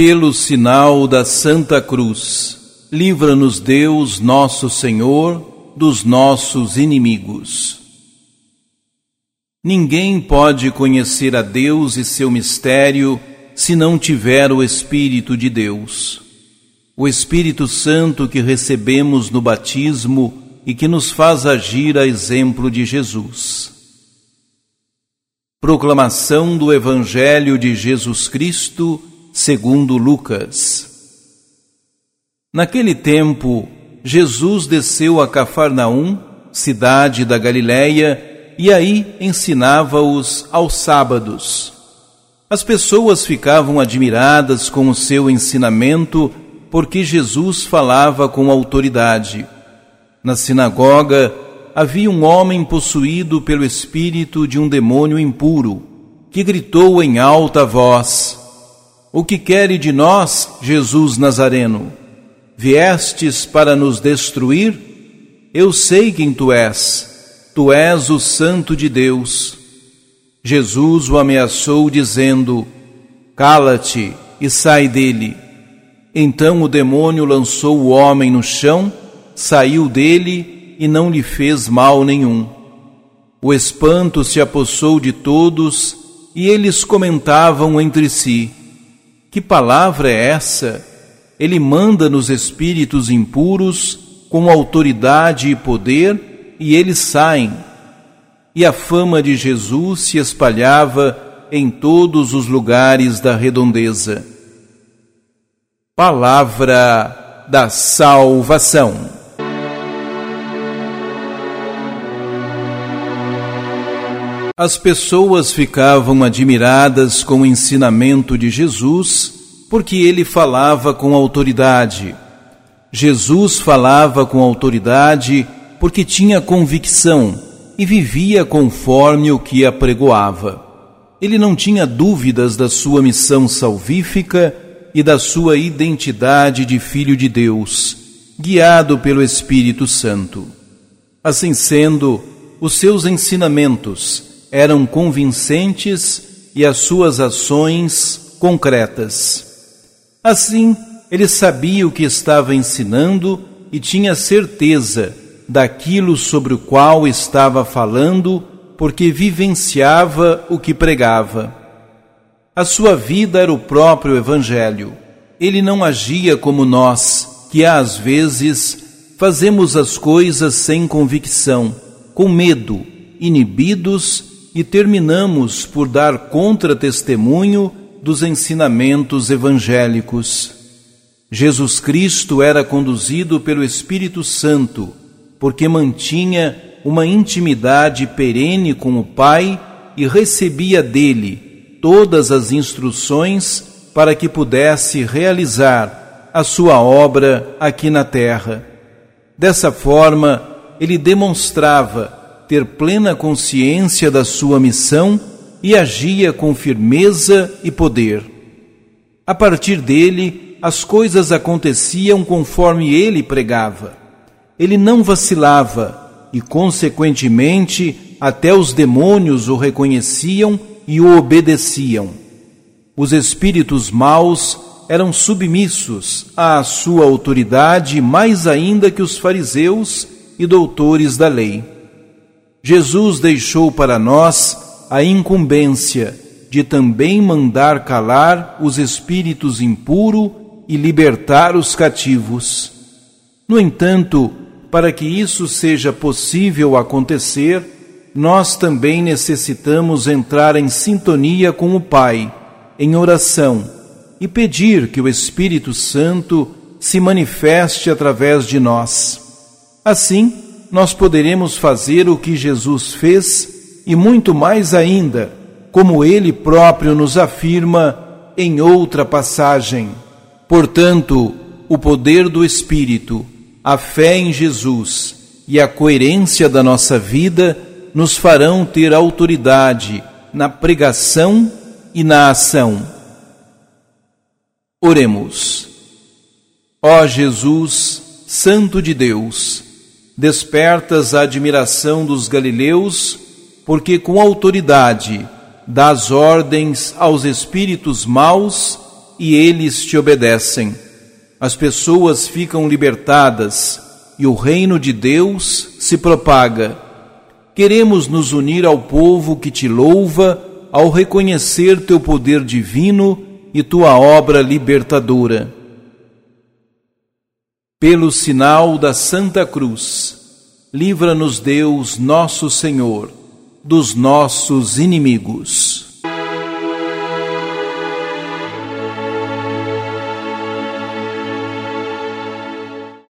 Pelo sinal da Santa Cruz, livra-nos Deus, nosso Senhor, dos nossos inimigos. Ninguém pode conhecer a Deus e seu mistério se não tiver o Espírito de Deus. O Espírito Santo que recebemos no batismo e que nos faz agir a exemplo de Jesus. Proclamação do Evangelho de Jesus Cristo segundo Lucas. Naquele tempo, Jesus desceu a Cafarnaum, cidade da Galiléia, e aí ensinava-os aos sábados. As pessoas ficavam admiradas com o seu ensinamento, porque Jesus falava com autoridade. Na sinagoga havia um homem possuído pelo espírito de um demônio impuro, que gritou em alta voz: o que quer de nós, Jesus Nazareno? Viestes para nos destruir? Eu sei quem tu és. Tu és o Santo de Deus. Jesus o ameaçou, dizendo: Cala-te e sai dele. Então o demônio lançou o homem no chão, saiu dele e não lhe fez mal nenhum. O espanto se apossou de todos e eles comentavam entre si: que palavra é essa? Ele manda nos espíritos impuros com autoridade e poder e eles saem. E a fama de Jesus se espalhava em todos os lugares da redondeza. Palavra da salvação. As pessoas ficavam admiradas com o ensinamento de Jesus, porque ele falava com autoridade. Jesus falava com autoridade porque tinha convicção e vivia conforme o que apregoava. Ele não tinha dúvidas da sua missão salvífica e da sua identidade de Filho de Deus, guiado pelo Espírito Santo. Assim sendo, os seus ensinamentos eram convincentes e as suas ações concretas. Assim, ele sabia o que estava ensinando e tinha certeza daquilo sobre o qual estava falando, porque vivenciava o que pregava. A sua vida era o próprio Evangelho. Ele não agia como nós, que às vezes fazemos as coisas sem convicção, com medo, inibidos e terminamos por dar contra-testemunho dos ensinamentos evangélicos. Jesus Cristo era conduzido pelo Espírito Santo, porque mantinha uma intimidade perene com o Pai e recebia dele todas as instruções para que pudesse realizar a sua obra aqui na terra. Dessa forma, ele demonstrava ter plena consciência da sua missão e agia com firmeza e poder. A partir dele, as coisas aconteciam conforme ele pregava. Ele não vacilava e, consequentemente, até os demônios o reconheciam e o obedeciam. Os espíritos maus eram submissos à sua autoridade mais ainda que os fariseus e doutores da lei. Jesus deixou para nós a incumbência de também mandar calar os espíritos impuros e libertar os cativos. No entanto, para que isso seja possível acontecer, nós também necessitamos entrar em sintonia com o Pai, em oração, e pedir que o Espírito Santo se manifeste através de nós. Assim, nós poderemos fazer o que Jesus fez e muito mais ainda, como ele próprio nos afirma em outra passagem. Portanto, o poder do Espírito, a fé em Jesus e a coerência da nossa vida nos farão ter autoridade na pregação e na ação. Oremos. Ó Jesus, Santo de Deus, despertas a admiração dos galileus, porque com autoridade das ordens aos espíritos maus e eles te obedecem. As pessoas ficam libertadas e o reino de Deus se propaga. Queremos nos unir ao povo que te louva ao reconhecer teu poder divino e tua obra libertadora. Pelo sinal da Santa Cruz, livra-nos Deus, nosso Senhor, dos nossos inimigos.